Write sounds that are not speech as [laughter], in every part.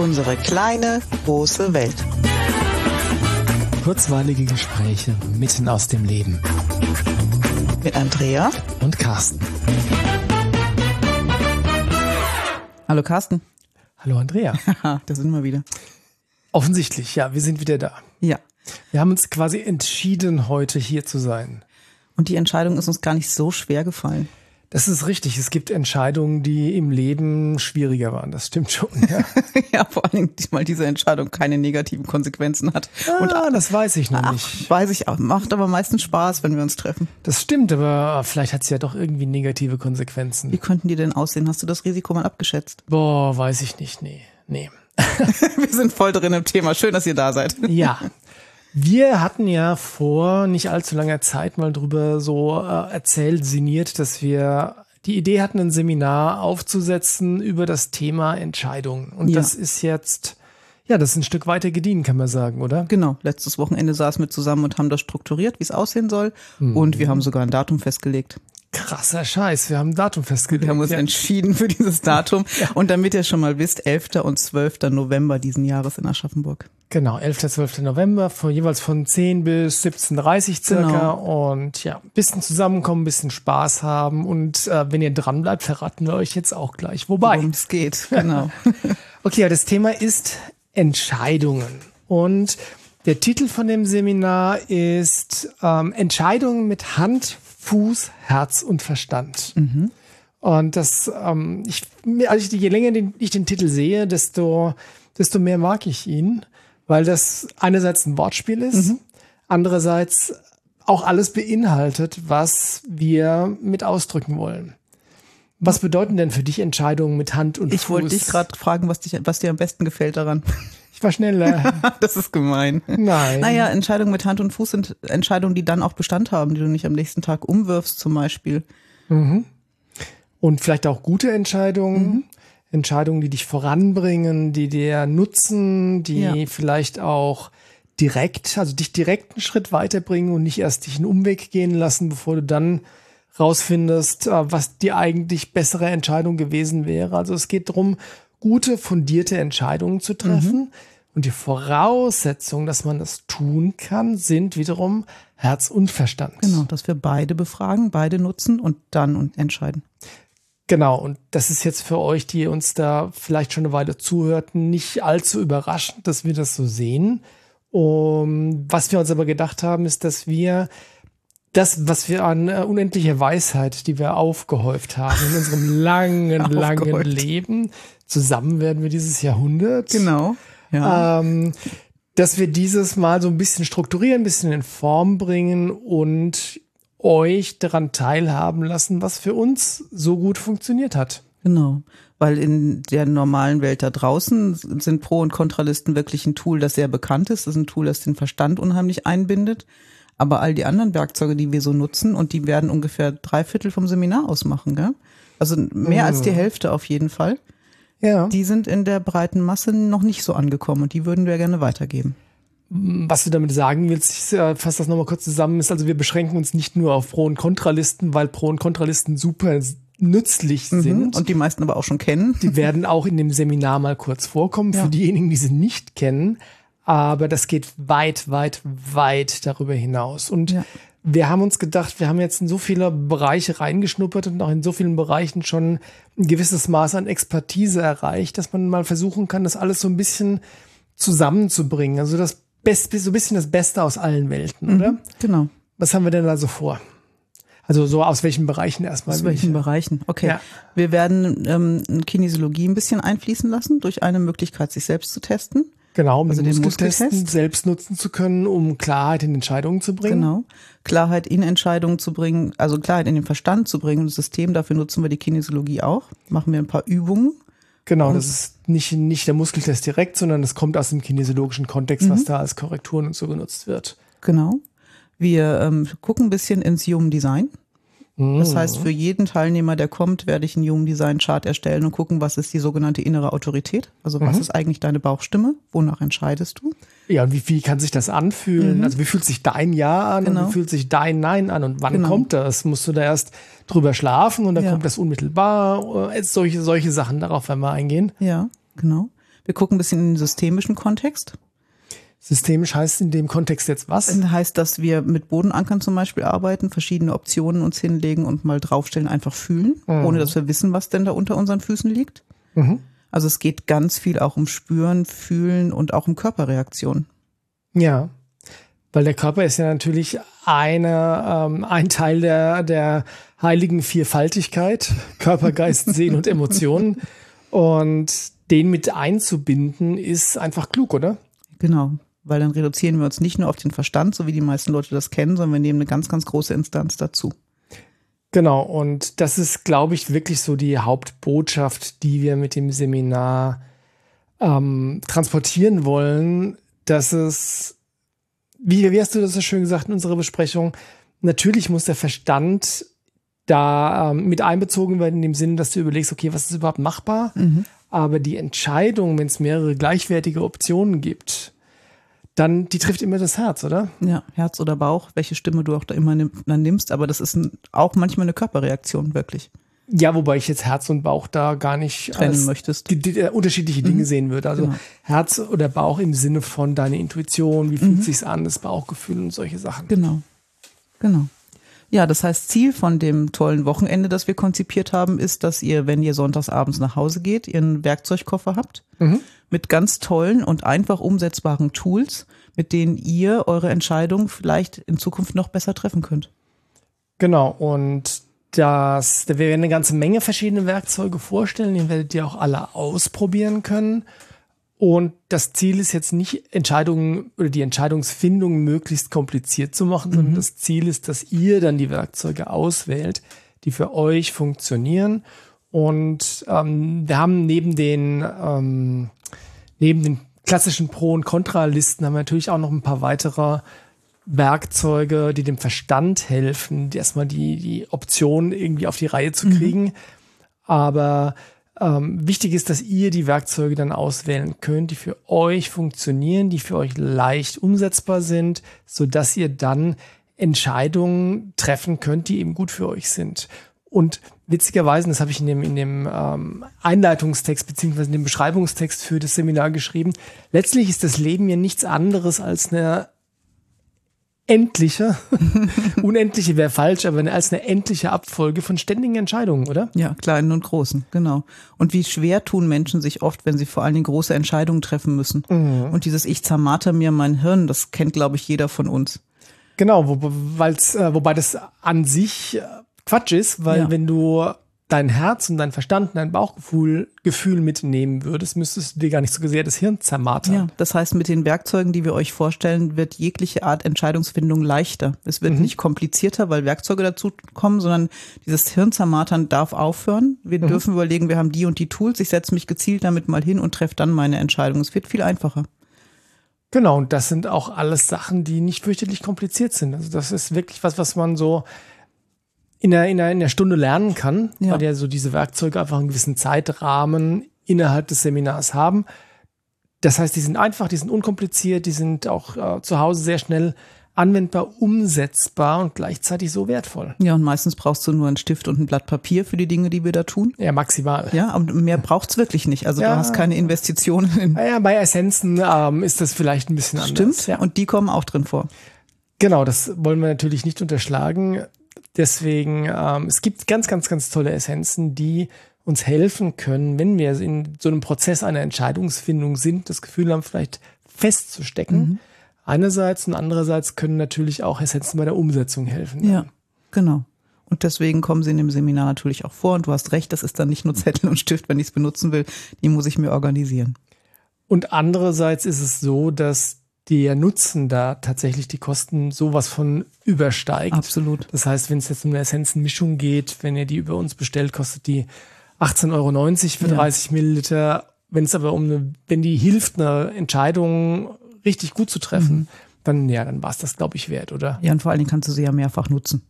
Unsere kleine, große Welt. Kurzweilige Gespräche mitten aus dem Leben. Mit Andrea und Carsten. Hallo Carsten. Hallo Andrea. [laughs] da sind wir wieder. Offensichtlich, ja, wir sind wieder da. Ja. Wir haben uns quasi entschieden, heute hier zu sein. Und die Entscheidung ist uns gar nicht so schwer gefallen. Das ist richtig. Es gibt Entscheidungen, die im Leben schwieriger waren. Das stimmt schon. Ja, [laughs] ja vor allem, weil diese Entscheidung keine negativen Konsequenzen hat. Ah, Und das weiß ich noch ach, nicht. Weiß ich auch. Macht aber meistens Spaß, wenn wir uns treffen. Das stimmt, aber vielleicht hat es ja doch irgendwie negative Konsequenzen. Wie könnten die denn aussehen? Hast du das Risiko mal abgeschätzt? Boah, weiß ich nicht. Nee, nee. [laughs] wir sind voll drin im Thema. Schön, dass ihr da seid. Ja. Wir hatten ja vor nicht allzu langer Zeit mal drüber so äh, erzählt, sinniert, dass wir die Idee hatten, ein Seminar aufzusetzen über das Thema Entscheidungen. Und Ja. das ist jetzt, ja, das ist ein Stück weiter gediehen, kann man sagen, oder? Genau. Letztes Wochenende saßen wir zusammen und haben das strukturiert, wie es aussehen soll. Und wir haben sogar ein Datum festgelegt. Krasser Scheiß, wir haben ein Datum festgelegt. Wir haben uns ja. entschieden für dieses [laughs] Datum. Und damit ihr schon mal wisst, 11. und 12. November diesen Jahres in Aschaffenburg. Genau, 11. 12. November, von, jeweils von 10 bis 17.30 circa. Genau. Und ja, bisschen zusammenkommen, bisschen Spaß haben. Und äh, wenn ihr dran bleibt, verraten wir euch jetzt auch gleich. Wobei. Worum es geht. Genau. [laughs] Okay, das Thema ist Entscheidungen. Und der Titel von dem Seminar ist ähm, Entscheidungen mit Hand, Fuß, Herz und Verstand. Und das, ähm, ich, also je länger den, ich den Titel sehe, desto, desto mehr mag ich ihn, weil das einerseits ein Wortspiel ist, andererseits auch alles beinhaltet, was wir mit ausdrücken wollen. Was bedeuten denn für dich Entscheidungen mit Hand und Ich Fuß? wollte dich gerade fragen, was, dich, was dir am besten gefällt daran. Ich war schneller. [laughs] Das ist gemein. Nein. Naja, Entscheidungen mit Hand und Fuß sind Entscheidungen, die dann auch Bestand haben, die du nicht am nächsten Tag umwirfst zum Beispiel. Und vielleicht auch gute Entscheidungen. Mhm. Entscheidungen, die dich voranbringen, die dir nutzen, die Ja. vielleicht auch direkt, also dich direkt einen Schritt weiterbringen und nicht erst dich einen Umweg gehen lassen, bevor du dann rausfindest, äh, was die eigentlich bessere Entscheidung gewesen wäre. Also es geht darum, gute, fundierte Entscheidungen zu treffen. Mhm. Und die Voraussetzungen, dass man das tun kann, sind wiederum Herz und Verstand. Genau, dass wir beide befragen, beide nutzen und dann und entscheiden. Genau, und das ist jetzt für euch, die uns da vielleicht schon eine Weile zuhörten, nicht allzu überraschend, dass wir das so sehen. Um, was wir uns aber gedacht haben, ist, dass wir das, was wir an äh, unendlicher Weisheit, die wir aufgehäuft haben in unserem [laughs] langen, langen. Leben, zusammen werden wir dieses Jahrhundert. Genau. Ja. Ähm, dass wir dieses mal so ein bisschen strukturieren, ein bisschen in Form bringen und euch daran teilhaben lassen, was für uns so gut funktioniert hat. Genau. Weil in der normalen Welt da draußen sind Pro- und Kontralisten wirklich ein Tool, das sehr bekannt ist. Das ist ein Tool, das den Verstand unheimlich einbindet. Aber all die anderen Werkzeuge, die wir so nutzen, und die werden ungefähr drei Viertel vom Seminar ausmachen, gell? Also mehr als die Hälfte auf jeden Fall. Ja. Die sind in der breiten Masse noch nicht so angekommen und die würden wir gerne weitergeben. Was du damit sagen willst, ich äh, fasse das nochmal kurz zusammen, ist also wir beschränken uns nicht nur auf Pro- und Kontralisten, weil Pro- und Kontralisten super nützlich sind. Und die meisten aber auch schon kennen. Die werden auch in dem Seminar mal kurz vorkommen Ja. für diejenigen, die sie nicht kennen. Aber das geht weit, weit, weit darüber hinaus. Und Ja. Wir haben uns gedacht, wir haben jetzt in so viele Bereiche reingeschnuppert und auch in so vielen Bereichen schon ein gewisses Maß an Expertise erreicht, dass man mal versuchen kann, das alles so ein bisschen zusammenzubringen. Also das Beste, so ein bisschen das Beste aus allen Welten, oder? Genau. Was haben wir denn da so vor? Also so aus welchen Bereichen erstmal? Aus welchen ich- Bereichen? Okay. Ja. Wir werden ähm, Kinesiologie ein bisschen einfließen lassen durch eine Möglichkeit, sich selbst zu testen. Genau, um Also den Muskeltest? selbst nutzen zu können, um Klarheit in Entscheidungen zu bringen. Genau. Klarheit in Entscheidungen zu bringen, also Klarheit in den Verstand zu bringen das System, dafür nutzen wir die Kinesiologie auch. Machen wir ein paar Übungen. Genau, das ist nicht, nicht der Muskeltest direkt, sondern es kommt aus dem kinesiologischen Kontext, Mhm. was da als Korrekturen und so genutzt wird. Genau. Wir ähm, gucken ein bisschen ins Human Design. Das heißt, für jeden Teilnehmer, der kommt, werde ich einen Human Design Chart erstellen und gucken, was ist die sogenannte innere Autorität? Also was ist eigentlich deine Bauchstimme? Wonach entscheidest du? Ja, und wie, wie kann sich das anfühlen? Also wie fühlt sich dein Ja an Mhm. Genau. und wie fühlt sich dein Nein an und wann Genau. kommt das? Musst du da erst drüber schlafen und dann Ja. kommt das unmittelbar? Äh, Solche, solche Sachen, darauf werden wir eingehen. Ja, genau. Wir gucken ein bisschen in den systemischen Kontext. Systemisch heißt in dem Kontext jetzt was? Heißt, dass wir mit Bodenankern zum Beispiel arbeiten, verschiedene Optionen uns hinlegen und mal draufstellen, einfach fühlen, mhm. ohne dass wir wissen, was denn da unter unseren Füßen liegt. Mhm. Also es geht ganz viel auch um Spüren, Fühlen und auch um Körperreaktionen. Ja, weil der Körper ist ja natürlich eine, ähm, ein Teil der, der heiligen Vierfaltigkeit, Körper, Geist, [laughs] Sehen und Emotionen. Und den mit einzubinden, ist einfach klug, oder? Genau weil dann reduzieren wir uns nicht nur auf den Verstand, so wie die meisten Leute das kennen, sondern wir nehmen eine ganz, ganz große Instanz dazu. Genau, und das ist, glaube ich, wirklich so die Hauptbotschaft, die wir mit dem Seminar ähm, transportieren wollen, dass es, wie, wie hast du das so schön gesagt in unserer Besprechung, natürlich muss der Verstand da ähm, mit einbezogen werden, in dem Sinne, dass du überlegst, okay, was ist überhaupt machbar? Mhm. Aber die Entscheidung, wenn es mehrere gleichwertige Optionen gibt, dann die trifft immer das Herz, oder? Ja, Herz oder Bauch, welche Stimme du auch da immer nimm, dann nimmst, aber das ist ein, auch manchmal eine Körperreaktion, wirklich. Ja, wobei ich jetzt Herz und Bauch da gar nicht trennen möchtest. Die, die, die, unterschiedliche Dinge mhm. sehen würde. Also genau. Herz oder Bauch im Sinne von deine Intuition, wie fühlt mhm. sich's an, das Bauchgefühl und solche Sachen. Genau. Genau. Ja, das heißt, Ziel von dem tollen Wochenende, das wir konzipiert haben, ist, dass ihr, wenn ihr sonntags abends nach Hause geht, ihren Werkzeugkoffer habt mhm. mit ganz tollen und einfach umsetzbaren Tools, mit denen ihr eure Entscheidung vielleicht in Zukunft noch besser treffen könnt. Genau, und das, da werden eine ganze Menge verschiedene Werkzeuge vorstellen, die werdet ihr auch alle ausprobieren können. Und das Ziel ist jetzt nicht Entscheidungen oder die Entscheidungsfindung möglichst kompliziert zu machen, mhm. sondern das Ziel ist, dass ihr dann die Werkzeuge auswählt, die für euch funktionieren. Und ähm, wir haben neben den ähm, neben den klassischen Pro- und Kontralisten haben wir natürlich auch noch ein paar weitere Werkzeuge, die dem Verstand helfen, erstmal die die Option irgendwie auf die Reihe zu mhm. kriegen. Mhm. Aber ähm, wichtig ist, dass ihr die Werkzeuge dann auswählen könnt, die für euch funktionieren, die für euch leicht umsetzbar sind, so dass ihr dann Entscheidungen treffen könnt, die eben gut für euch sind. Und witzigerweise, das habe ich in dem, in dem ähm, Einleitungstext beziehungsweise in dem Beschreibungstext für das Seminar geschrieben, letztlich ist das Leben ja nichts anderes als eine endliche, [laughs] unendliche wäre falsch, aber als eine endliche Abfolge von ständigen Entscheidungen, oder? Ja, kleinen und großen, genau. Und wie schwer tun Menschen sich oft, wenn sie vor allen Dingen große Entscheidungen treffen müssen. Mhm. Und dieses Ich zermarter mir mein Hirn, das kennt, glaube ich, jeder von uns. Genau, wo, weil's, äh, wobei das an sich äh, Quatsch ist, weil ja. wenn du dein Herz und dein Verstand und dein Bauchgefühl Gefühl mitnehmen würdest, müsstest du dir gar nicht so sehr das Hirn zermartern. Ja, das heißt, mit den Werkzeugen, die wir euch vorstellen, wird jegliche Art Entscheidungsfindung leichter. Es wird mhm. nicht komplizierter, weil Werkzeuge dazu kommen, sondern dieses Hirnzermartern darf aufhören. Wir mhm. dürfen überlegen, wir haben die und die Tools, ich setze mich gezielt damit mal hin und treffe dann meine Entscheidung. Es wird viel einfacher. Genau, und das sind auch alles Sachen, die nicht fürchterlich kompliziert sind. Also das ist wirklich was, was man so in der, in der, in der Stunde lernen kann, ja. weil ja so diese Werkzeuge einfach einen gewissen Zeitrahmen innerhalb des Seminars haben. Das heißt, die sind einfach, die sind unkompliziert, die sind auch äh, zu Hause sehr schnell anwendbar, umsetzbar und gleichzeitig so wertvoll. Ja, und meistens brauchst du nur einen Stift und ein Blatt Papier für die Dinge, die wir da tun. Ja, maximal. Ja, und mehr braucht's wirklich nicht. Also ja. du hast keine Investitionen. In ja, bei Essenzen ähm, ist das vielleicht ein bisschen anders. Stimmt, ja. und die kommen auch drin vor. Genau, das wollen wir natürlich nicht unterschlagen. Deswegen, ähm, es gibt ganz, ganz, ganz tolle Essenzen, die uns helfen können, wenn wir in so einem Prozess einer Entscheidungsfindung sind, das Gefühl haben, vielleicht festzustecken. Mhm. Einerseits und andererseits können natürlich auch Essenzen bei der Umsetzung helfen. Ja, genau. Und deswegen kommen sie in dem Seminar natürlich auch vor. Und du hast recht, das ist dann nicht nur Zettel und Stift, wenn ich es benutzen will. Die muss ich mir organisieren. Und andererseits ist es so, dass der Nutzen da tatsächlich die Kosten sowas von übersteigt. Absolut. Das heißt, wenn es jetzt um eine Essenzenmischung geht, wenn ihr die über uns bestellt, kostet die 18,90 Euro für ja. 30 Milliliter. Wenn es aber um eine, wenn die hilft, eine Entscheidung richtig gut zu treffen, mhm. dann, ja, dann war es das, glaube ich, wert, oder? Ja, und vor allen Dingen kannst du sie ja mehrfach nutzen.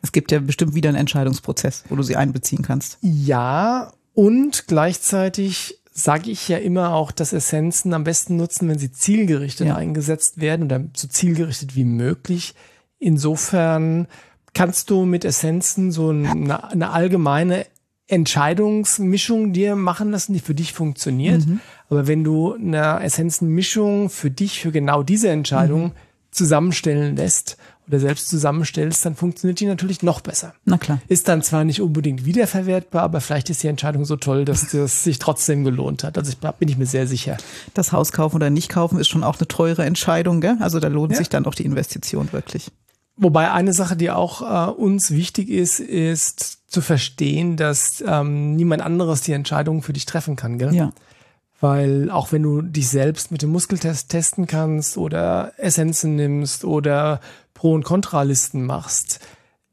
Es gibt ja bestimmt wieder einen Entscheidungsprozess, wo du sie einbeziehen kannst. Ja, und gleichzeitig sage ich ja immer auch, dass Essenzen am besten nutzen, wenn sie zielgerichtet ja. eingesetzt werden oder so zielgerichtet wie möglich. Insofern kannst du mit Essenzen so eine, eine allgemeine Entscheidungsmischung dir machen lassen, die für dich funktioniert. Mhm. Aber wenn du eine Essenzenmischung für dich, für genau diese Entscheidung mhm. zusammenstellen lässt oder selbst zusammenstellst, dann funktioniert die natürlich noch besser. Na klar. Ist dann zwar nicht unbedingt wiederverwertbar, aber vielleicht ist die Entscheidung so toll, dass [laughs] das sich trotzdem gelohnt hat. Also ich, bin ich mir sehr sicher. Das Haus kaufen oder nicht kaufen ist schon auch eine teure Entscheidung, gell? Also da lohnt ja. sich dann auch die Investition wirklich. Wobei eine Sache, die auch äh, uns wichtig ist, ist zu verstehen, dass ähm, niemand anderes die Entscheidung für dich treffen kann, gell? Ja. Weil auch wenn du dich selbst mit dem Muskeltest testen kannst oder Essenzen nimmst oder Pro- und Kontralisten machst,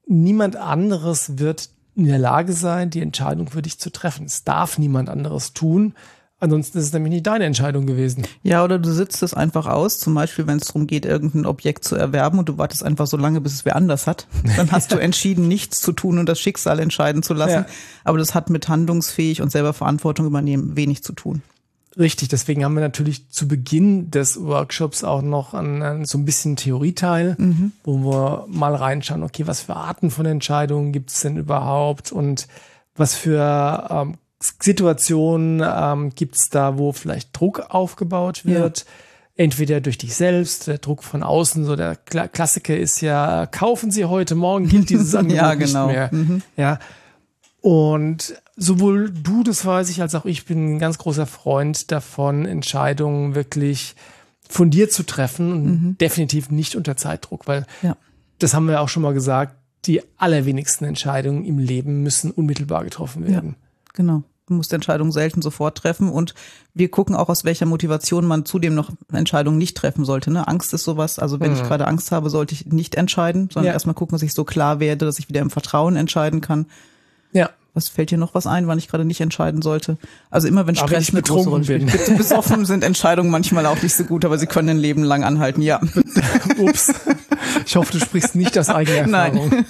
niemand anderes wird in der Lage sein, die Entscheidung für dich zu treffen. Es darf niemand anderes tun. Ansonsten ist es nämlich nicht deine Entscheidung gewesen. Ja, oder du sitzt es einfach aus, zum Beispiel, wenn es darum geht, irgendein Objekt zu erwerben und du wartest einfach so lange, bis es wer anders hat. Dann hast du [laughs] entschieden, nichts zu tun und das Schicksal entscheiden zu lassen. Ja. Aber das hat mit handlungsfähig und selber Verantwortung übernehmen wenig zu tun. Richtig, deswegen haben wir natürlich zu Beginn des Workshops auch noch an so ein bisschen Theorieteil, mhm. wo wir mal reinschauen, okay, was für Arten von Entscheidungen gibt es denn überhaupt und was für ähm, Situationen ähm, gibt es da, wo vielleicht Druck aufgebaut wird. Ja. Entweder durch dich selbst, der Druck von außen, so der Klassiker ist ja, kaufen Sie heute, morgen gilt dieses [laughs] Angebot ja, genau. nicht mehr. Mhm. Ja, und sowohl du, das weiß ich, als auch ich bin ein ganz großer Freund davon, Entscheidungen wirklich fundiert zu treffen und mhm. definitiv nicht unter Zeitdruck, weil ja. das haben wir auch schon mal gesagt, die allerwenigsten Entscheidungen im Leben müssen unmittelbar getroffen werden. Ja, genau. Du musst Entscheidungen selten sofort treffen und wir gucken auch, aus welcher Motivation man zudem noch Entscheidungen nicht treffen sollte. Ne? Angst ist sowas, also wenn mhm. ich gerade Angst habe, sollte ich nicht entscheiden, sondern ja. erstmal gucken, dass ich so klar werde, dass ich wieder im Vertrauen entscheiden kann. Was fällt dir noch was ein, wann ich gerade nicht entscheiden sollte? Also immer wenn Stress eine große Rolle spielt. Besoffen sind Entscheidungen manchmal auch nicht so gut, aber sie können ein Leben lang anhalten, ja. [laughs] Ups. Ich hoffe, du sprichst nicht aus eigener [laughs] Erfahrung. Nein.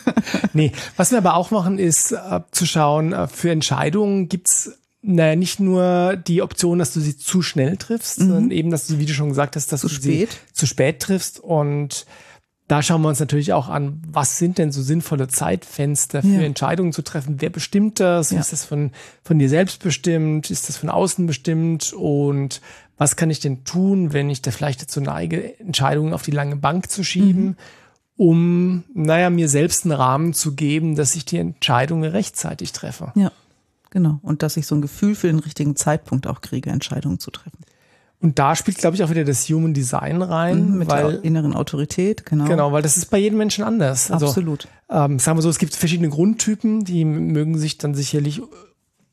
Nee, was wir aber auch machen, ist äh, zu schauen, äh, für Entscheidungen gibt's naja, nicht nur die Option, dass du sie zu schnell triffst, mhm. sondern eben, dass du, wie du schon gesagt hast, dass zu du spät. sie zu spät triffst und da schauen wir uns natürlich auch an, was sind denn so sinnvolle Zeitfenster für ja. Entscheidungen zu treffen? Wer bestimmt das? Ja. Ist das von, von dir selbst bestimmt? Ist das von außen bestimmt? Und was kann ich denn tun, wenn ich da vielleicht dazu neige, Entscheidungen auf die lange Bank zu schieben, mhm. um, naja, mir selbst einen Rahmen zu geben, dass ich die Entscheidungen rechtzeitig treffe? Ja, genau. Und dass ich so ein Gefühl für den richtigen Zeitpunkt auch kriege, Entscheidungen zu treffen. Und da spielt, glaube ich, auch wieder das Human Design rein. Mhm, mit weil, der inneren Autorität, genau. Genau, weil das ist bei jedem Menschen anders. Also, Absolut. Ähm, sagen wir so, es gibt verschiedene Grundtypen, die mögen sich dann sicherlich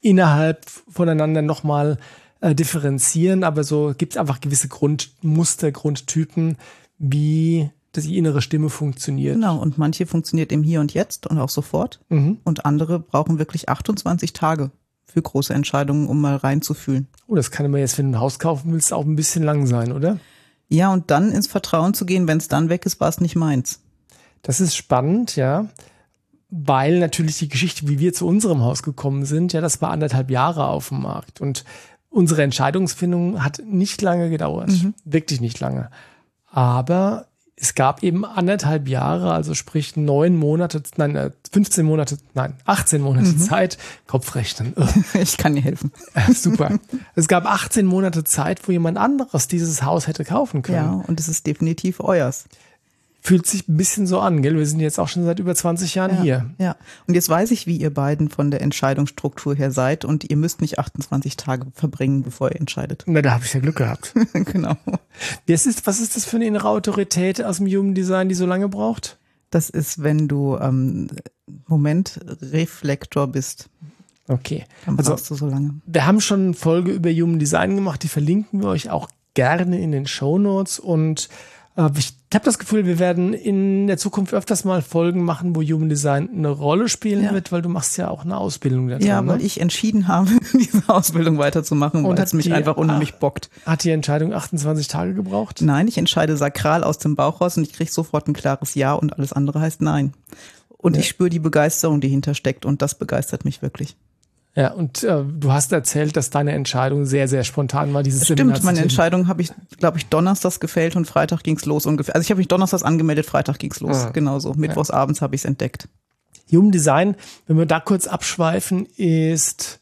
innerhalb voneinander nochmal äh, differenzieren, aber so gibt es einfach gewisse Grundmuster, Grundtypen, wie die innere Stimme funktioniert. Genau, und manche funktioniert im Hier und Jetzt und auch sofort. Mhm. Und andere brauchen wirklich 28 Tage für große Entscheidungen, um mal reinzufühlen. Oh, das kann immer jetzt, wenn du ein Haus kaufen willst, auch ein bisschen lang sein, oder? Ja, und dann ins Vertrauen zu gehen, wenn es dann weg ist, war es nicht meins. Das ist spannend, ja. Weil natürlich die Geschichte, wie wir zu unserem Haus gekommen sind, ja, das war anderthalb Jahre auf dem Markt. Und unsere Entscheidungsfindung hat nicht lange gedauert. Mhm. Wirklich nicht lange. Aber es gab eben anderthalb Jahre, also sprich neun Monate, nein, 15 äh, Monate, nein, 18 Monate mhm. Zeit, Kopfrechnen. [laughs] Ich kann dir helfen. Super. Es gab 18 Monate Zeit, wo jemand anderes dieses Haus hätte kaufen können. Ja, und es ist definitiv euers fühlt sich ein bisschen so an, gell? Wir sind jetzt auch schon seit über 20 Jahren ja, hier. Ja. Und jetzt weiß ich, wie ihr beiden von der Entscheidungsstruktur her seid und ihr müsst nicht 28 Tage verbringen, bevor ihr entscheidet. Na, da habe ich ja Glück gehabt. [laughs] genau. Was ist, was ist das für eine innere Autorität aus dem Human Design, die so lange braucht? Das ist, wenn du ähm, Moment Reflektor bist. Okay. Dann brauchst also, du so lange. Wir haben schon eine Folge über Human Design gemacht, die verlinken wir euch auch gerne in den Show Notes und äh, ich habe das Gefühl, wir werden in der Zukunft öfters mal Folgen machen, wo Human Design eine Rolle spielen ja. wird, weil du machst ja auch eine Ausbildung da drin, Ja, weil ne? ich entschieden habe, [laughs] diese Ausbildung weiterzumachen, weil es mich die, einfach unheimlich bockt. Hat die Entscheidung 28 Tage gebraucht? Nein, ich entscheide sakral aus dem Bauch raus und ich kriege sofort ein klares Ja und alles andere heißt Nein. Und ja. ich spüre die Begeisterung, die hintersteckt und das begeistert mich wirklich. Ja, und äh, du hast erzählt, dass deine Entscheidung sehr, sehr spontan war, dieses Stimmt, Seminar meine Entscheidung habe ich, glaube ich, donnerstags gefällt und Freitag ging's los ungefähr. Also ich habe mich donnerstags angemeldet, Freitag ging's los, ah, genauso. Mittwochs ja. abends habe ich es entdeckt. Human Design, wenn wir da kurz abschweifen, ist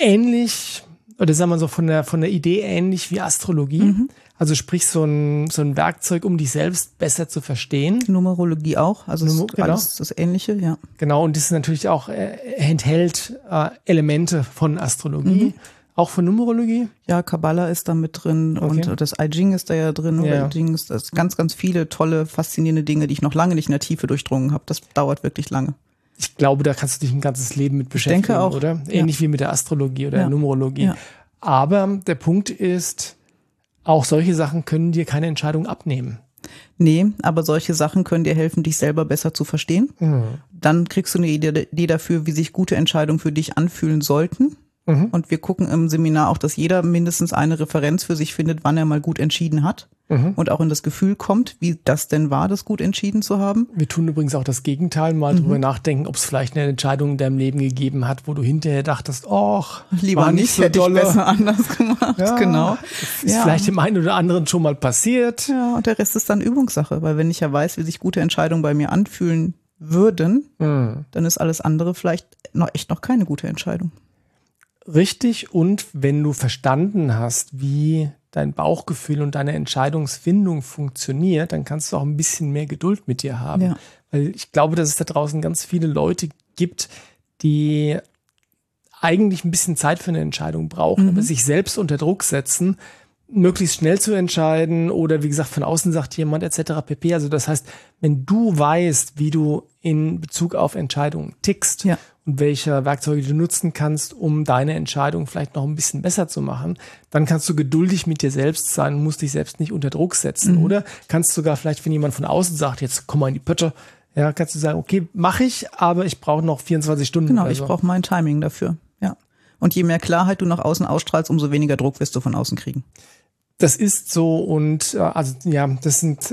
ähnlich oder sagen wir so von der, von der Idee ähnlich wie Astrologie. Mhm. Also sprich so ein, so ein Werkzeug, um dich selbst besser zu verstehen. Numerologie auch, also Numer genau. alles das Ähnliche, ja. Genau, und das ist natürlich auch, äh, enthält äh, Elemente von Astrologie. Mhm. Auch von Numerologie? Ja, Kabbalah ist da mit drin okay. und das I Ching ist da ja drin. Ja. I Ching ist das ganz, ganz viele tolle, faszinierende Dinge, die ich noch lange nicht in der Tiefe durchdrungen habe. Das dauert wirklich lange. Ich glaube, da kannst du dich ein ganzes Leben mit beschäftigen, ich denke auch. oder? Ähnlich ja. wie mit der Astrologie oder ja. der Numerologie. Aber der Punkt ist, auch solche Sachen können dir keine Entscheidung abnehmen. Nee, aber solche Sachen können dir helfen, dich selber besser zu verstehen. Mhm. Dann kriegst du eine Idee dafür, wie sich gute Entscheidungen für dich anfühlen sollten. Mhm. Und wir gucken im Seminar auch, dass jeder mindestens eine Referenz für sich findet, wann er mal gut entschieden hat. Mhm. Und auch in das Gefühl kommt, wie das denn war, das gut entschieden zu haben. Wir tun übrigens auch das Gegenteil, mal mhm. drüber nachdenken, ob es vielleicht eine Entscheidung in deinem Leben gegeben hat, wo du hinterher dachtest, ach, lieber nicht, nicht so hätte dolle. ich besser anders gemacht. Ja, genau. Ist ja. vielleicht dem einen oder anderen schon mal passiert. Ja, und der Rest ist dann Übungssache, weil wenn ich ja weiß, wie sich gute Entscheidungen bei mir anfühlen würden, mhm. dann ist alles andere vielleicht noch echt noch keine gute Entscheidung. Richtig, und wenn du verstanden hast, wie dein Bauchgefühl und deine Entscheidungsfindung funktioniert, dann kannst du auch ein bisschen mehr Geduld mit dir haben. Ja. Weil ich glaube, dass es da draußen ganz viele Leute gibt, die eigentlich ein bisschen Zeit für eine Entscheidung brauchen, mhm. aber sich selbst unter Druck setzen, möglichst schnell zu entscheiden oder wie gesagt, von außen sagt jemand etc. pp. Also das heißt, wenn du weißt, wie du in Bezug auf Entscheidungen tickst ja und welche Werkzeuge du nutzen kannst, um deine Entscheidung vielleicht noch ein bisschen besser zu machen, dann kannst du geduldig mit dir selbst sein und musst dich selbst nicht unter Druck setzen. Mhm. Oder kannst sogar vielleicht, wenn jemand von außen sagt, jetzt komm mal in die Pötte, ja, kannst du sagen, okay, mache ich, aber ich brauche noch 24 Stunden. Genau, ich brauche mein Timing dafür. Ja. Und je mehr Klarheit du nach außen ausstrahlst, umso weniger Druck wirst du von außen kriegen. Das ist so und äh, also ja, das sind,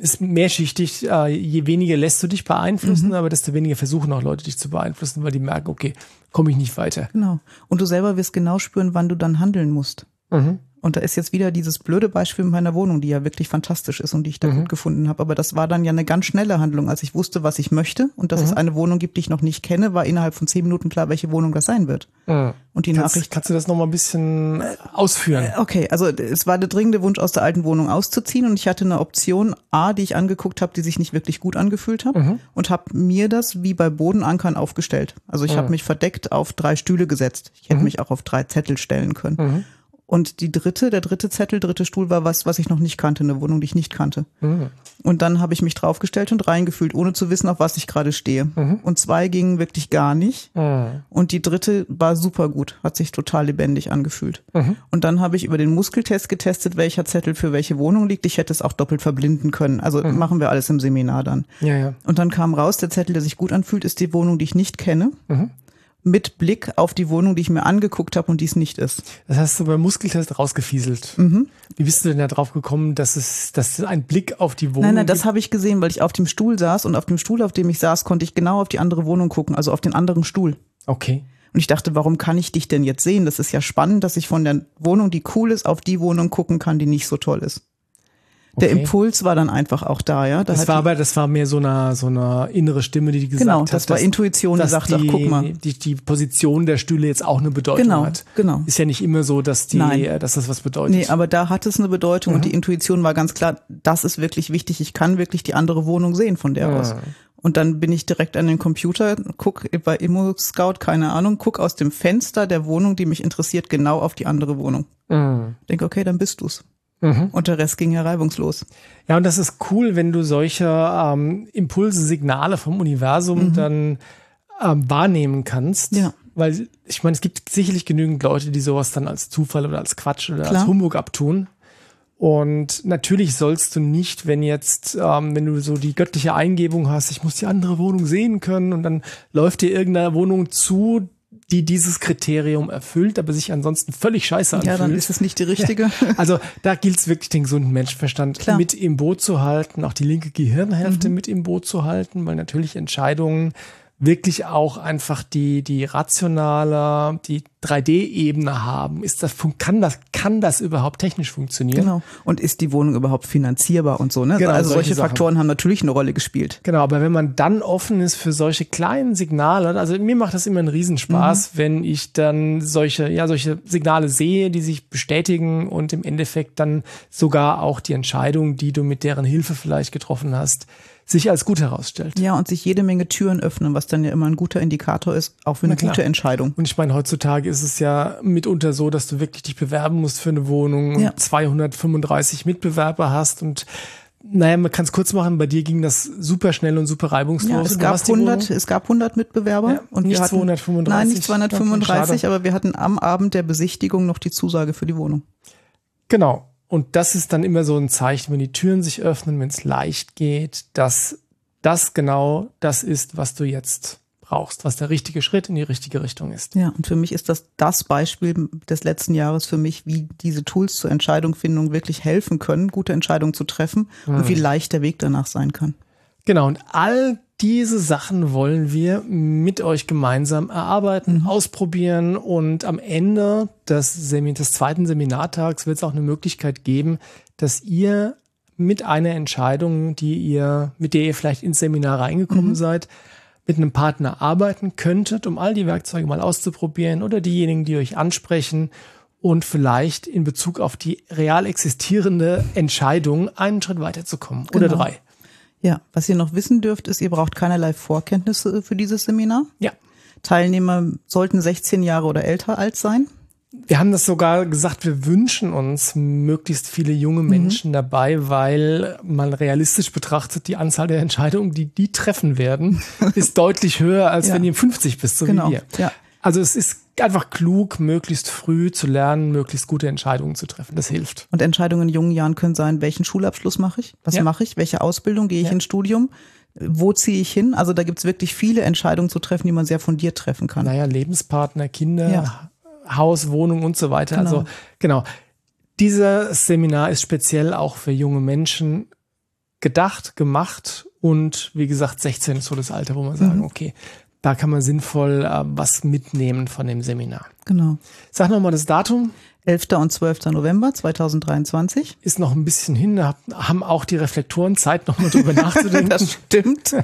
ist mehrschichtig. Äh, je weniger lässt du dich beeinflussen, mhm. aber desto weniger versuchen auch Leute dich zu beeinflussen, weil die merken, okay, komme ich nicht weiter. Genau. Und du selber wirst genau spüren, wann du dann handeln musst. Mhm. Und da ist jetzt wieder dieses blöde Beispiel mit meiner Wohnung, die ja wirklich fantastisch ist und die ich da mhm. gut gefunden habe. Aber das war dann ja eine ganz schnelle Handlung, als ich wusste, was ich möchte und dass mhm. es eine Wohnung gibt, die ich noch nicht kenne, war innerhalb von zehn Minuten klar, welche Wohnung das sein wird. Mhm. Und die kannst, Nachricht. Kannst du das noch mal ein bisschen ausführen? Äh, okay, also es war der dringende Wunsch, aus der alten Wohnung auszuziehen und ich hatte eine Option A, die ich angeguckt habe, die sich nicht wirklich gut angefühlt hat mhm. und habe mir das wie bei Bodenankern aufgestellt. Also ich mhm. habe mich verdeckt auf drei Stühle gesetzt. Ich hätte mhm. mich auch auf drei Zettel stellen können. Mhm. Und die dritte, der dritte Zettel, dritte Stuhl war was, was ich noch nicht kannte, eine Wohnung, die ich nicht kannte. Mhm. Und dann habe ich mich draufgestellt und reingefühlt, ohne zu wissen, auf was ich gerade stehe. Mhm. Und zwei gingen wirklich gar nicht. Mhm. Und die dritte war super gut, hat sich total lebendig angefühlt. Mhm. Und dann habe ich über den Muskeltest getestet, welcher Zettel für welche Wohnung liegt. Ich hätte es auch doppelt verblinden können. Also mhm. machen wir alles im Seminar dann. Ja, ja. Und dann kam raus, der Zettel, der sich gut anfühlt, ist die Wohnung, die ich nicht kenne. Mit Blick auf die Wohnung, die ich mir angeguckt habe und die es nicht ist. Das hast du beim Muskeltest rausgefieselt. Mhm. Wie bist du denn da drauf gekommen, dass es, dass ein Blick auf die Wohnung Nein, nein, das habe ich gesehen, weil ich auf dem Stuhl saß und auf dem Stuhl, auf dem ich saß, konnte ich genau auf die andere Wohnung gucken, also auf den anderen Stuhl. Okay. Und ich dachte, warum kann ich dich denn jetzt sehen? Das ist ja spannend, dass ich von der Wohnung, die cool ist, auf die Wohnung gucken kann, die nicht so toll ist. Der okay. Impuls war dann einfach auch da, ja. Da das war aber, das war mehr so eine, so eine innere Stimme, die gesagt genau, hat. Genau, das war Intuition, die sagte, die, ach, guck mal. Die, die Position der Stühle jetzt auch eine Bedeutung genau, hat. Genau. Ist ja nicht immer so, dass die, Nein. dass das was bedeutet. Nee, aber da hat es eine Bedeutung mhm. und die Intuition war ganz klar, das ist wirklich wichtig. Ich kann wirklich die andere Wohnung sehen von der mhm. aus. Und dann bin ich direkt an den Computer, guck bei Immo Scout, keine Ahnung, guck aus dem Fenster der Wohnung, die mich interessiert, genau auf die andere Wohnung. Mhm. Denke, okay, dann bist du's. Mhm. Und der Rest ging ja reibungslos. Ja, und das ist cool, wenn du solche ähm, Impulse, Signale vom Universum mhm. dann ähm, wahrnehmen kannst. Ja. Weil ich meine, es gibt sicherlich genügend Leute, die sowas dann als Zufall oder als Quatsch oder Klar. als Humbug abtun. Und natürlich sollst du nicht, wenn jetzt, ähm, wenn du so die göttliche Eingebung hast, ich muss die andere Wohnung sehen können und dann läuft dir irgendeine Wohnung zu, die dieses Kriterium erfüllt, aber sich ansonsten völlig scheiße anfühlt. Ja, dann ist es nicht die richtige. Also da gilt es wirklich, den gesunden Menschenverstand Klar. mit im Boot zu halten, auch die linke Gehirnhälfte mhm. mit im Boot zu halten, weil natürlich Entscheidungen wirklich auch einfach die, die rationale, die 3D-Ebene haben. Ist das, kann das, kann das überhaupt technisch funktionieren? Genau. Und ist die Wohnung überhaupt finanzierbar und so, ne? Genau, also solche solche. Faktoren haben natürlich eine Rolle gespielt. Genau, aber wenn man dann offen ist für solche kleinen Signale, also mir macht das immer einen Riesenspaß, wenn ich dann solche, ja, solche Signale sehe, die sich bestätigen und im Endeffekt dann sogar auch die Entscheidung, die du mit deren Hilfe vielleicht getroffen hast, sich als gut herausstellt. Ja, und sich jede Menge Türen öffnen, was dann ja immer ein guter Indikator ist, auch für eine gute Entscheidung. Und ich meine, heutzutage ist es ja mitunter so, dass du wirklich dich bewerben musst für eine Wohnung Ja. und 235 Mitbewerber hast und naja, man kann es kurz machen, bei dir ging das super schnell und super reibungslos. Ja, es gab hast die 100, Wohnung. es gab 100 Mitbewerber Ja, und nicht wir hatten, 235. Nein, nicht Okay, 235, schade. aber wir hatten am Abend der Besichtigung noch die Zusage für die Wohnung. Genau. Und das ist dann immer so ein Zeichen, wenn die Türen sich öffnen, wenn es leicht geht, dass das genau das ist, was du jetzt brauchst, was der richtige Schritt in die richtige Richtung ist. Ja, und für mich ist das das Beispiel des letzten Jahres für mich, wie diese Tools zur Entscheidungsfindung wirklich helfen können, gute Entscheidungen zu treffen und wie leicht der Weg danach sein kann. Genau, und all diese Sachen wollen wir mit euch gemeinsam erarbeiten, ausprobieren und am Ende des, Semi des zweiten Seminartags wird es auch eine Möglichkeit geben, dass ihr mit einer Entscheidung, die ihr, mit der ihr vielleicht ins Seminar reingekommen seid, mit einem Partner arbeiten könntet, um all die Werkzeuge mal auszuprobieren oder diejenigen, die euch ansprechen und vielleicht in Bezug auf die real existierende Entscheidung einen Schritt weiterzukommen oder Genau. drei. Ja, was ihr noch wissen dürft, ist, ihr braucht keinerlei Vorkenntnisse für dieses Seminar. Ja. Teilnehmer sollten 16 Jahre oder älter alt sein. Wir haben das sogar gesagt, wir wünschen uns möglichst viele junge Menschen dabei, weil mal realistisch betrachtet die Anzahl der Entscheidungen, die die treffen werden, [laughs] ist deutlich höher, als Ja. wenn ihr 50 bist, so Genau, wie wir. ja. Also es ist einfach klug, möglichst früh zu lernen, möglichst gute Entscheidungen zu treffen. Das hilft. Und Entscheidungen in jungen Jahren können sein, welchen Schulabschluss mache ich? Was Ja. mache ich? Welche Ausbildung? Gehe ich Ja. ins Studium? Wo ziehe ich hin? Also da gibt's wirklich viele Entscheidungen zu treffen, die man sehr fundiert treffen kann. Naja, Lebenspartner, Kinder, Ja. Haus, Wohnung und so weiter. Genau. Also genau. Dieses Seminar ist speziell auch für junge Menschen gedacht, gemacht und wie gesagt, 16 ist so das Alter, wo man sagen, okay, da kann man sinnvoll äh, was mitnehmen von dem Seminar. Genau. Sag nochmal das Datum, 11. und 12. November 2023. ist noch ein bisschen hin, da haben auch die Reflektoren Zeit, nochmal drüber [laughs] nachzudenken. Das stimmt.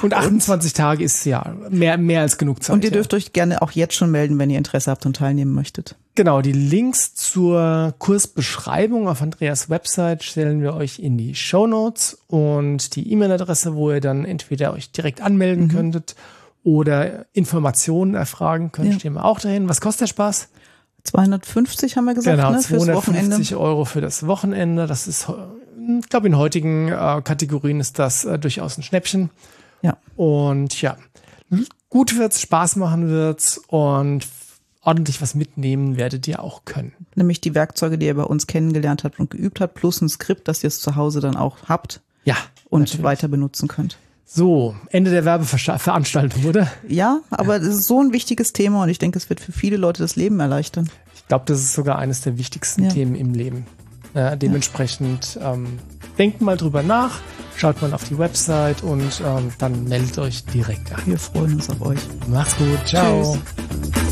und 28 Tage ist ja mehr, mehr als genug Zeit. Und ihr ja. dürft euch gerne auch jetzt schon melden, wenn ihr Interesse habt und teilnehmen möchtet. Genau, die Links zur Kursbeschreibung auf Andreas Website stellen wir euch in die Show Notes und die E-Mail-Adresse, wo ihr dann entweder euch direkt anmelden könntet oder Informationen erfragen könnt, Ja. stehen wir auch dahin. Was kostet der Spaß? 250 haben wir gesagt, genau, ne? Fürs Wochenende. 250 Euro für das Wochenende. Das ist, ich glaube, in heutigen äh, Kategorien ist das äh, durchaus ein Schnäppchen. Ja. Und ja, gut wird's, Spaß machen wird's und ordentlich was mitnehmen werdet ihr auch können. Nämlich die Werkzeuge, die ihr bei uns kennengelernt habt und geübt habt, plus ein Skript, das ihr es zu Hause dann auch habt Ja. und natürlich. weiter benutzen könnt. So, Ende der Werbeveranstaltung, oder? Ja, aber es ist so ein wichtiges Thema und ich denke, es wird für viele Leute das Leben erleichtern. Ich glaube, das ist sogar eines der wichtigsten Ja. Themen im Leben. Ja, dementsprechend ähm, denkt mal drüber nach, schaut mal auf die Website und ähm, dann meldet euch direkt an. Wir freuen uns auf euch. Macht's gut, ciao. Tschüss.